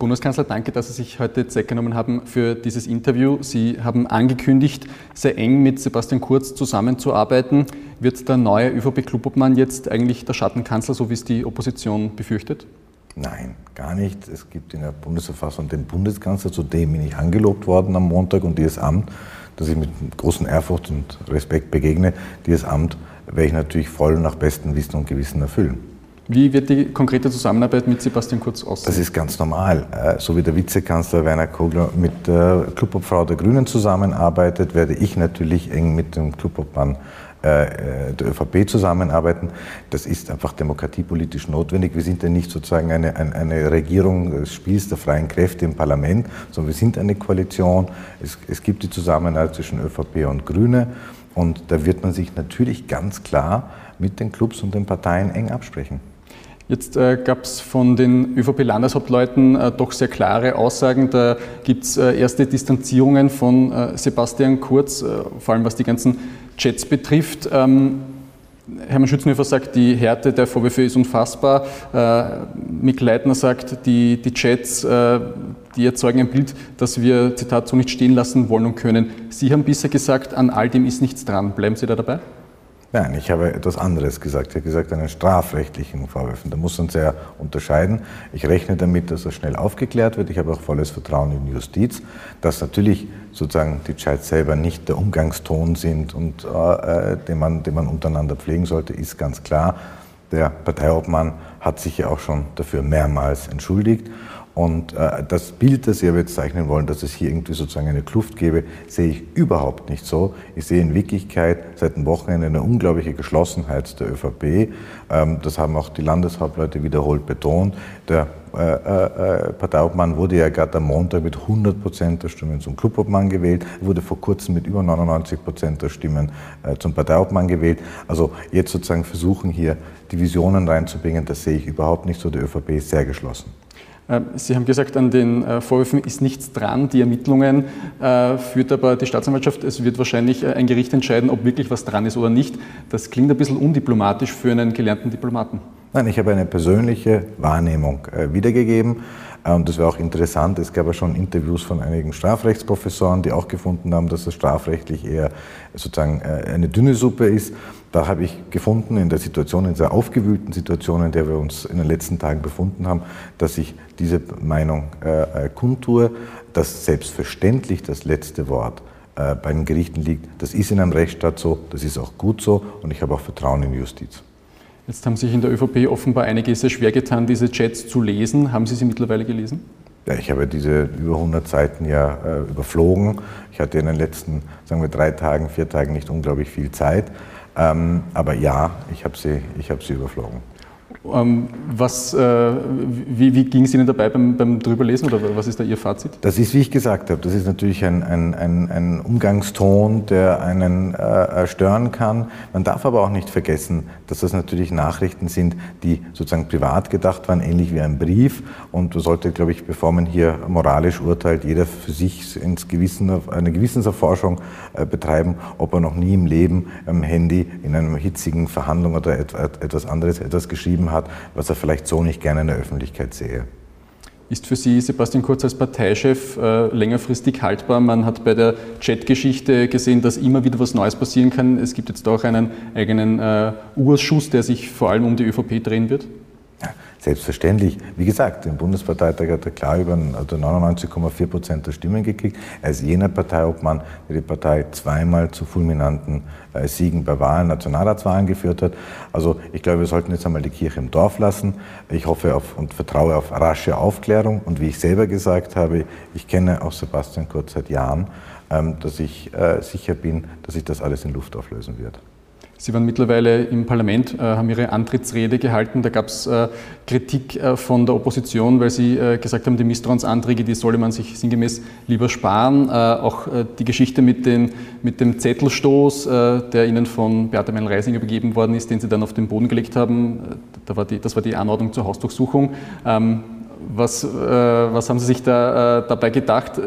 Bundeskanzler, danke, dass Sie sich heute Zeit genommen haben für dieses Interview. Sie haben angekündigt, sehr eng mit Sebastian Kurz zusammenzuarbeiten. Wird der neue ÖVP-Klubobmann jetzt eigentlich der Schattenkanzler, so wie es die Opposition befürchtet? Nein, gar nicht. Es gibt in der Bundesverfassung den Bundeskanzler, zu dem bin ich angelobt worden am Montag und dieses Amt, das ich mit großen Ehrfurcht und Respekt begegne, dieses Amt werde ich natürlich voll nach bestem Wissen und Gewissen erfüllen. Wie wird die konkrete Zusammenarbeit mit Sebastian Kurz aussehen? Das ist ganz normal. Äh, so wie der Vizekanzler Werner Kogler mit der Clubobfrau der Grünen zusammenarbeitet, werde ich natürlich eng mit dem Clubobmann äh, der ÖVP zusammenarbeiten. Das ist einfach demokratiepolitisch notwendig. Wir sind ja nicht sozusagen eine, eine Regierung des Spiels der freien Kräfte im Parlament, sondern wir sind eine Koalition. Es, es gibt die Zusammenarbeit zwischen ÖVP und Grüne und da wird man sich natürlich ganz klar mit den Clubs und den Parteien eng absprechen. Jetzt äh, gab es von den ÖVP-Landeshauptleuten äh, doch sehr klare Aussagen. Da gibt es äh, erste Distanzierungen von äh, Sebastian Kurz, äh, vor allem was die ganzen Chats betrifft. Ähm, Hermann Schützenhöfer sagt, die Härte der Vorwürfe ist unfassbar. Äh, Mick Leitner sagt, die, die Chats, die erzeugen ein Bild, das wir, Zitat, so nicht stehen lassen wollen und können. Sie haben bisher gesagt, an all dem ist nichts dran. Bleiben Sie da dabei? Nein, ich habe etwas anderes gesagt. Ich habe gesagt, einen strafrechtlichen Vorwürfen. Da muss man sehr unterscheiden. Ich rechne damit, dass das schnell aufgeklärt wird. Ich habe auch volles Vertrauen in die Justiz, dass natürlich sozusagen die Chats selber nicht der Umgangston sind und äh, den, man, den man untereinander pflegen sollte, ist ganz klar. Der Parteiobmann hat sich ja auch schon dafür mehrmals entschuldigt. Und äh, das Bild, das aber jetzt zeichnen wollen, dass es hier irgendwie sozusagen eine Kluft gäbe, sehe ich überhaupt nicht so. Ich sehe in Wirklichkeit seit dem Wochenende eine unglaubliche Geschlossenheit der ÖVP. Ähm, das haben auch die Landeshauptleute wiederholt betont. Der äh, äh, Parteiobmann wurde ja gerade am Montag mit 100 Prozent der Stimmen zum Clubobmann gewählt, wurde vor kurzem mit über 99 Prozent der Stimmen äh, zum Parteiobmann gewählt. Also jetzt sozusagen versuchen hier Divisionen reinzubringen, das sehe ich überhaupt nicht so. Die ÖVP ist sehr geschlossen. Ähm, Sie haben gesagt, an den äh, Vorwürfen ist nichts dran. Die Ermittlungen äh, führt aber die Staatsanwaltschaft. Es wird wahrscheinlich äh, ein Gericht entscheiden, ob wirklich was dran ist oder nicht. Das klingt ein bisschen undiplomatisch für einen gelernten Diplomaten. Nein, ich habe eine persönliche Wahrnehmung wiedergegeben. Und das war auch interessant. Es gab ja schon Interviews von einigen Strafrechtsprofessoren, die auch gefunden haben, dass es strafrechtlich eher sozusagen eine dünne Suppe ist. Da habe ich gefunden, in der Situation, in dieser aufgewühlten Situation, in der wir uns in den letzten Tagen befunden haben, dass ich diese Meinung äh, äh kundtue, dass selbstverständlich das letzte Wort äh, bei den Gerichten liegt. Das ist in einem Rechtsstaat so, das ist auch gut so und ich habe auch Vertrauen in die Justiz. Jetzt haben sich in der ÖVP offenbar einige sehr schwer getan, diese Chats zu lesen. Haben Sie sie mittlerweile gelesen? Ja, ich habe diese über 100 Seiten ja äh, überflogen. Ich hatte in den letzten, sagen wir, drei Tagen, vier Tagen nicht unglaublich viel Zeit. Ähm, aber ja, ich habe sie, hab sie überflogen. Ähm, was, äh, wie, wie ging es Ihnen dabei beim, beim Drüberlesen oder was ist da Ihr Fazit? Das ist, wie ich gesagt habe, das ist natürlich ein, ein, ein, ein Umgangston, der einen äh, stören kann. Man darf aber auch nicht vergessen, dass das natürlich Nachrichten sind, die sozusagen privat gedacht waren, ähnlich wie ein Brief. Und man sollte, glaube ich, bevor man hier moralisch urteilt, jeder für sich ins Gewissen, eine Gewissenserforschung äh, betreiben, ob er noch nie im Leben am Handy in einer hitzigen Verhandlung oder etwas anderes etwas geschrieben hat, was er vielleicht so nicht gerne in der Öffentlichkeit sehe. Ist für Sie Sebastian Kurz als Parteichef äh, längerfristig haltbar? Man hat bei der Chat-Geschichte gesehen, dass immer wieder was Neues passieren kann. Es gibt jetzt auch einen eigenen äh, Urschuss, der sich vor allem um die ÖVP drehen wird. Selbstverständlich. Wie gesagt, im Bundesparteitag hat er klar über also 99,4 Prozent der Stimmen gekriegt. Er ist jener Parteiobmann, der die Partei zweimal zu fulminanten äh, Siegen bei Wahlen, Nationalratswahlen geführt hat. Also ich glaube, wir sollten jetzt einmal die Kirche im Dorf lassen. Ich hoffe auf und vertraue auf rasche Aufklärung. Und wie ich selber gesagt habe, ich kenne auch Sebastian Kurz seit Jahren, ähm, dass ich äh, sicher bin, dass sich das alles in Luft auflösen wird. Sie waren mittlerweile im Parlament, äh, haben Ihre Antrittsrede gehalten. Da gab es äh, Kritik äh, von der Opposition, weil Sie gesagt haben, die Misstrauensanträge, die solle man sich sinngemäß lieber sparen. Auch die Geschichte mit, den, mit dem Zettelstoß, der Ihnen von Beate Meil-Reisinger begeben worden ist, den Sie dann auf den Boden gelegt haben, da war die, das war die Anordnung zur Hausdurchsuchung. Ähm, was, was haben Sie sich da dabei gedacht?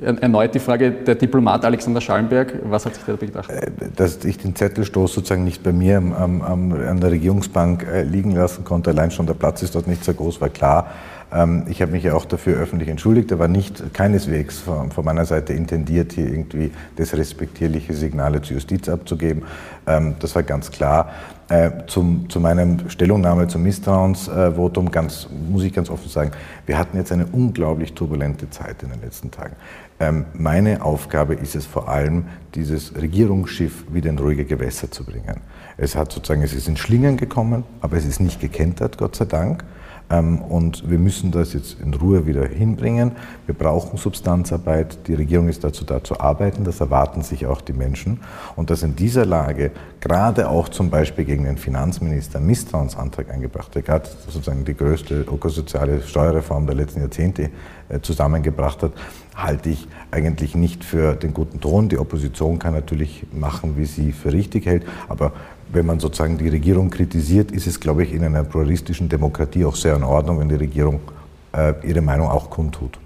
Erneut die Frage, der Diplomat Alexander Schallenberg, was hat sich dabei gedacht? Äh, dass ich den Zettelstoß sozusagen nicht bei mir am, am, an der Regierungsbank äh, liegen lassen konnte, allein schon der Platz ist dort nicht so groß, war klar. Ähm, ich habe mich ja auch dafür öffentlich entschuldigt. War nicht keineswegs von, von, meiner Seite intendiert, hier irgendwie desrespektierliche Signale zur Justiz abzugeben. Ähm, das war ganz klar. Äh, zum, zu meinem Stellungnahme zum Misstrauensvotum ganz, muss ich ganz offen sagen, wir hatten jetzt eine unglaublich turbulente Zeit in den letzten Tagen. Ähm, meine Aufgabe ist es vor allem, dieses Regierungsschiff wieder in ruhige Gewässer zu bringen. Es hat sozusagen, es ist in Schlingern gekommen, aber es ist nicht gekentert, Gott sei Dank. Ähm, und wir müssen das jetzt in Ruhe wieder hinbringen. Wir brauchen Substanzarbeit. Die Regierung ist dazu da zu arbeiten. Das erwarten sich auch die Menschen. Und dass in dieser Lage gerade auch zum Beispiel gegen den Finanzminister Misstrauensantrag eingebracht wird, gerade sozusagen die größte ökosoziale Steuerreform der letzten Jahrzehnte äh, zusammengebracht hat, halte ich eigentlich nicht für den guten Ton. Die Opposition kann natürlich machen, wie sie für richtig hält, aber wenn man sozusagen die Regierung kritisiert, ist es, glaube ich, in einer pluralistischen Demokratie auch sehr in Ordnung, wenn die Regierung äh, ihre Meinung auch kundtut.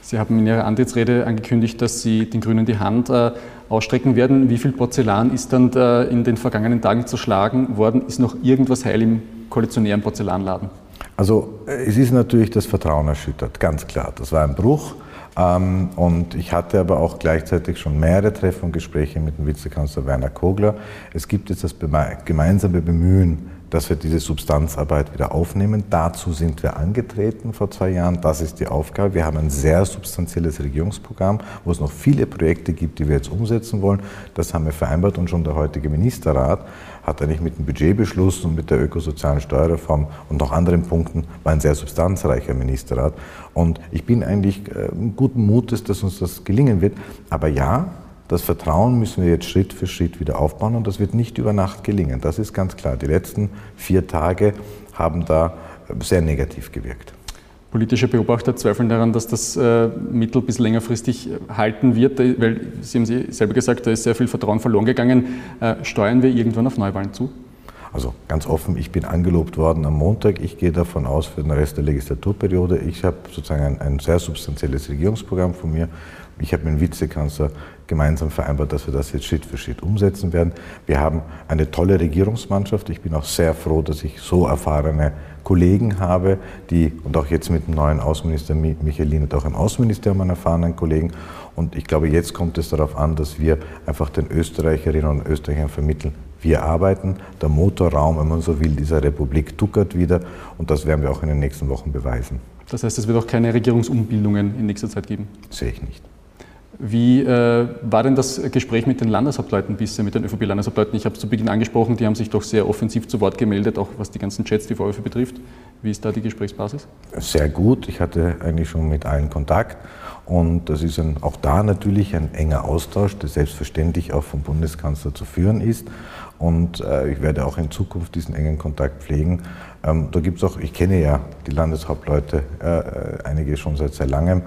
Sie haben in Ihrer Antrittsrede angekündigt, dass Sie den Grünen die Hand äh, ausstrecken werden. Wie viel Porzellan ist dann äh, in den vergangenen Tagen zerschlagen worden? Ist noch irgendwas heil im koalitionären Porzellanladen? Also äh, es ist natürlich das Vertrauen erschüttert, ganz klar. Das war ein Bruch. Ähm, und ich hatte aber auch gleichzeitig schon mehrere Treffen und Gespräche mit dem Vizekanzler Werner Kogler. Es gibt jetzt das gemeinsame Bemühen, dass wir diese Substanzarbeit wieder aufnehmen. Dazu sind wir angetreten vor zwei Jahren. Das ist die Aufgabe. Wir haben ein sehr substanzielles Regierungsprogramm, wo es noch viele Projekte gibt, die wir jetzt umsetzen wollen. Das haben wir vereinbart und schon der heutige Ministerrat hat eigentlich mit dem Budgetbeschluss und mit der ökosozialen Steuerreform und noch anderen Punkten war ein sehr substanzreicher Ministerrat. Und ich bin eigentlich äh, guten Mutes, dass uns das gelingen wird. Aber ja, das Vertrauen müssen wir jetzt Schritt für Schritt wieder aufbauen und das wird nicht über Nacht gelingen. Das ist ganz klar. Die letzten vier Tage haben da sehr negativ gewirkt. Politische Beobachter zweifeln daran, dass das äh, mittel- bis längerfristig halten wird, weil Sie haben Sie selber gesagt, da ist sehr viel Vertrauen verloren gegangen. Äh, steuern wir irgendwann auf Neuwahlen zu? Also ganz offen, ich bin angelobt worden am Montag. Ich gehe davon aus für den Rest der Legislaturperiode. Ich habe sozusagen ein, ein sehr substanzielles Regierungsprogramm von mir. Ich habe mit dem Vizekanzler gemeinsam vereinbart, dass wir das jetzt Schritt für Schritt umsetzen werden. Wir haben eine tolle Regierungsmannschaft. Ich bin auch sehr froh, dass ich so erfahrene Kollegen habe, die, und auch jetzt mit dem neuen Außenminister Michelin und auch im Außenministerium einen erfahrenen Kollegen. Und ich glaube, jetzt kommt es darauf an, dass wir einfach den Österreicherinnen und Österreichern vermitteln, wir arbeiten, der Motorraum, wenn man so will, dieser Republik tuckert wieder und das werden wir auch in den nächsten Wochen beweisen. Das heißt, es wird auch keine Regierungsumbildungen in nächster Zeit geben? Sehe ich nicht. Wie äh, war denn das Gespräch mit den Landeshauptleuten bisher, mit den ÖVP-Landeshauptleuten? Ich habe es zu Beginn angesprochen, die haben sich doch sehr offensiv zu Wort gemeldet, auch was die ganzen Chats, die Vorwürfe betrifft. Wie ist da die Gesprächsbasis? Sehr gut. Ich hatte eigentlich schon mit allen Kontakt. Und das ist ein, auch da natürlich ein enger Austausch, der selbstverständlich auch vom Bundeskanzler zu führen ist. Und äh, ich werde auch in Zukunft diesen engen Kontakt pflegen. Ähm, da gibt es auch, ich kenne ja die Landeshauptleute, äh, äh einige schon seit sehr langem.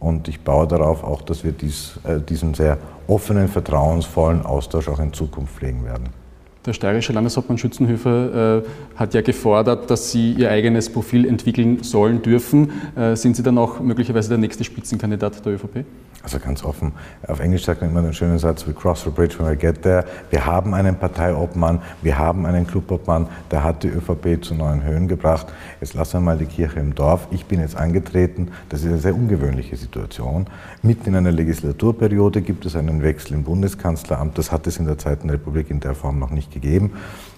Und ich baue darauf auch, dass wir dies, äh, diesen sehr offenen, vertrauensvollen Austausch auch in Zukunft pflegen werden. Der steirische Landeshauptmann Schützenhöfer äh, hat ja gefordert, dass Sie Ihr eigenes Profil entwickeln sollen, dürfen. Äh, sind Sie dann auch möglicherweise der nächste Spitzenkandidat der ÖVP? Also ganz offen, auf Englisch sagt man immer einen schönen Satz, we cross the bridge when we get there. Wir haben einen Parteiobmann, wir haben einen Clubobmann, der hat die ÖVP zu neuen Höhen gebracht. Jetzt lassen wir mal die Kirche im Dorf. Ich bin jetzt angetreten, das ist eine sehr ungewöhnliche Situation. Mitten in einer Legislaturperiode gibt es einen Wechsel im Bundeskanzleramt, das hat es in der Zweiten Republik in der Form noch nicht gegeben.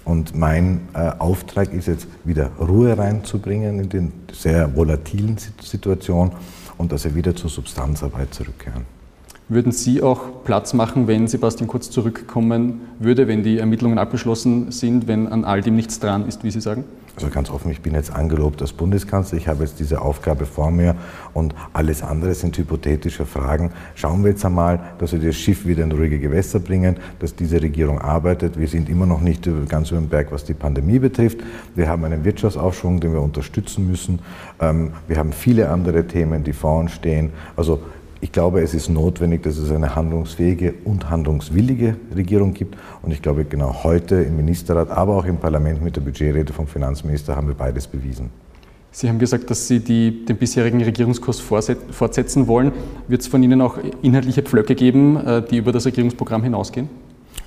Und mein äh, Auftrag ist jetzt wieder Ruhe reinzubringen in den sehr volatilen Situationen und dass wir wieder zur Substanzarbeit zurückkehren. Würden Sie auch Platz machen, wenn Sebastian Kurz zurückkommen würde, wenn die Ermittlungen abgeschlossen sind, wenn an all dem nichts dran ist, wie Sie sagen? Also ganz offen, ich bin jetzt angelobt als Bundeskanzler, ich habe jetzt diese Aufgabe vor mir und alles andere sind hypothetische Fragen. Schauen wir jetzt einmal, dass wir das Schiff wieder in ruhige Gewässer bringen, dass diese Regierung arbeitet. Wir sind immer noch nicht ganz über den Berg, was die Pandemie betrifft. Wir haben einen Wirtschaftsaufschwung, den wir unterstützen müssen. Ähm, wir haben viele andere Themen, die vor uns stehen. Also ich glaube, es ist notwendig, dass es eine handlungsfähige und handlungswillige Regierung gibt. Und ich glaube, genau heute im Ministerrat, aber auch im Parlament mit der Budgetrede vom Finanzminister haben wir beides bewiesen. Sie haben gesagt, dass Sie die, den bisherigen Regierungskurs fortsetzen wollen. Wird es von Ihnen auch inhaltliche Pflöcke geben, äh, die über das Regierungsprogramm hinausgehen?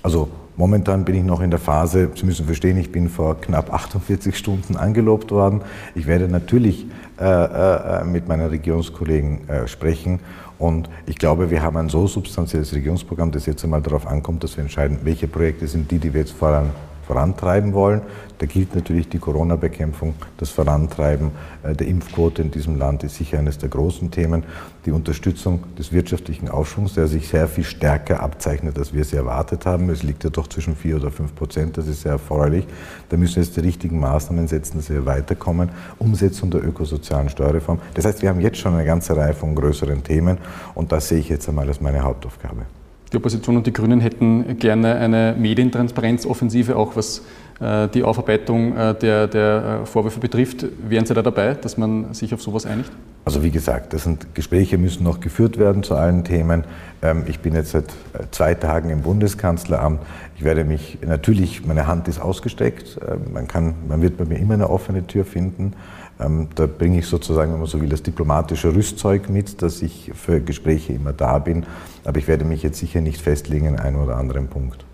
Also momentan bin ich noch in der Phase, Sie müssen verstehen, ich bin vor knapp 48 Stunden angelobt worden. Ich werde natürlich äh, äh, mit meinen Regierungskollegen äh, sprechen und ich glaube, wir haben ein so substanzielles Regierungsprogramm, das jetzt einmal darauf ankommt, dass wir entscheiden, welche Projekte sind die, die wir jetzt voran vorantreiben wollen. Da gilt natürlich die Corona-Bekämpfung, das Vorantreiben äh, der Impfquote in diesem Land ist sicher eines der großen Themen. Die Unterstützung des wirtschaftlichen Aufschwungs, der sich sehr viel stärker abzeichnet, als wir es erwartet haben. Es liegt ja doch zwischen vier oder fünf Prozent, das ist sehr erfreulich. Da müssen wir jetzt die richtigen Maßnahmen setzen, dass wir weiterkommen. Umsetzung der ökosozialen Steuerreform. Das heißt, wir haben jetzt schon eine ganze Reihe von größeren Themen und das sehe ich jetzt einmal als meine Hauptaufgabe. Die Opposition und die Grünen hätten gerne eine Medientransparenzoffensive, auch was die Aufarbeitung äh, der, der, äh, Vorwürfe betrifft. Wären Sie da dabei, dass man sich auf sowas einigt? Also wie gesagt, das sind Gespräche müssen noch geführt werden zu allen Themen. Ähm, ich bin jetzt seit zwei Tagen im Bundeskanzleramt. Ich werde mich natürlich, meine Hand ist ausgestreckt. Man, kann, man wird bei mir immer eine offene Tür finden. Ähm, da bringe ich sozusagen, wenn man so will, das diplomatische Rüstzeug mit, dass ich für Gespräche immer da bin. Aber ich werde mich jetzt sicher nicht festlegen in einem oder anderen Punkt.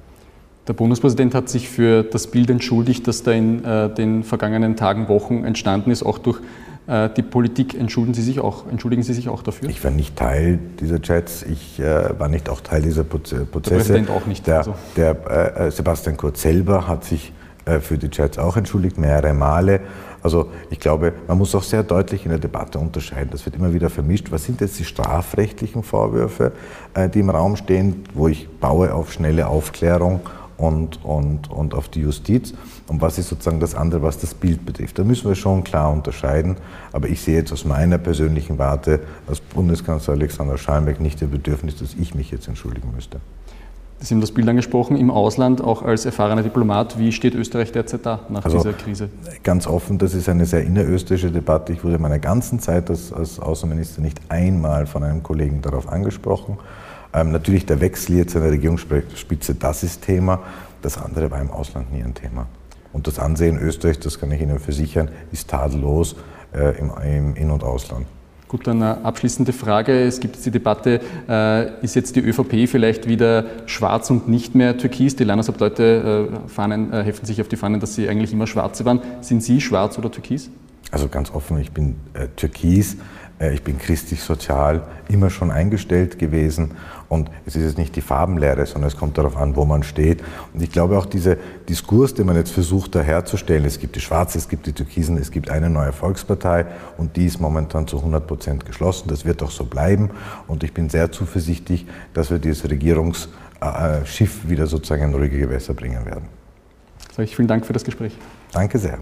Der Bundespräsident hat sich für das Bild entschuldigt, das da in äh, den vergangenen Tagen, Wochen entstanden ist, auch durch äh, die Politik. Entschuldigen Sie sich auch, entschuldigen Sie sich auch dafür? Ich war nicht Teil dieser Chats, ich äh, war nicht auch Teil dieser Prozesse. Der Präsident auch nicht. Der, also. der äh, Sebastian Kurz selber hat sich äh, für die Chats auch entschuldigt, mehrere Male. Also ich glaube, man muss auch sehr deutlich in der Debatte unterscheiden. Das wird immer wieder vermischt. Was sind jetzt die strafrechtlichen Vorwürfe, äh, die im Raum stehen, wo ich baue auf schnelle Aufklärung und, und, und auf die Justiz? Und was ist sozusagen das andere, was das Bild betrifft? Da müssen wir schon klar unterscheiden. Aber ich sehe jetzt aus meiner persönlichen Warte als Bundeskanzler Alexander Schallenberg nicht das Bedürfnis, dass ich mich jetzt entschuldigen müsste. Sie haben das Bild angesprochen, im Ausland, auch als erfahrener Diplomat. Wie steht Österreich derzeit da nach also, dieser Krise? Ganz offen, das ist eine sehr innerösterreichische Debatte. Ich wurde in meiner ganzen Zeit als, als Außenminister nicht einmal von einem Kollegen darauf angesprochen. Ähm, natürlich der Wechsel jetzt an der Regierungsspitze, das ist Thema. Das andere war im Ausland nie ein Thema. Und das Ansehen Österreichs, das kann ich Ihnen versichern, ist tadellos äh, im, im In- und Ausland. Gut, dann eine abschließende Frage. Es gibt jetzt die Debatte, äh, ist jetzt die ÖVP vielleicht wieder schwarz und nicht mehr türkis? Die Landeshauptleute äh, äh, heften sich auf die Fahnen, dass sie eigentlich immer schwarze waren. Sind Sie schwarz oder türkis? Also ganz offen, ich bin äh, türkis. Äh, ich bin christlich-sozial immer schon eingestellt gewesen und es ist jetzt nicht die Farbenlehre, sondern es kommt darauf an, wo man steht. Und ich glaube auch dieser Diskurs, den man jetzt versucht da herzustellen, es gibt die Schwarze, es gibt die Türkisen, es gibt eine neue Volkspartei und die ist momentan zu 100 Prozent geschlossen. Das wird auch so bleiben und ich bin sehr zuversichtlich, dass wir dieses Regierungsschiff wieder sozusagen in ruhige Gewässer bringen werden. Sag ich vielen Dank für das Gespräch. Danke sehr.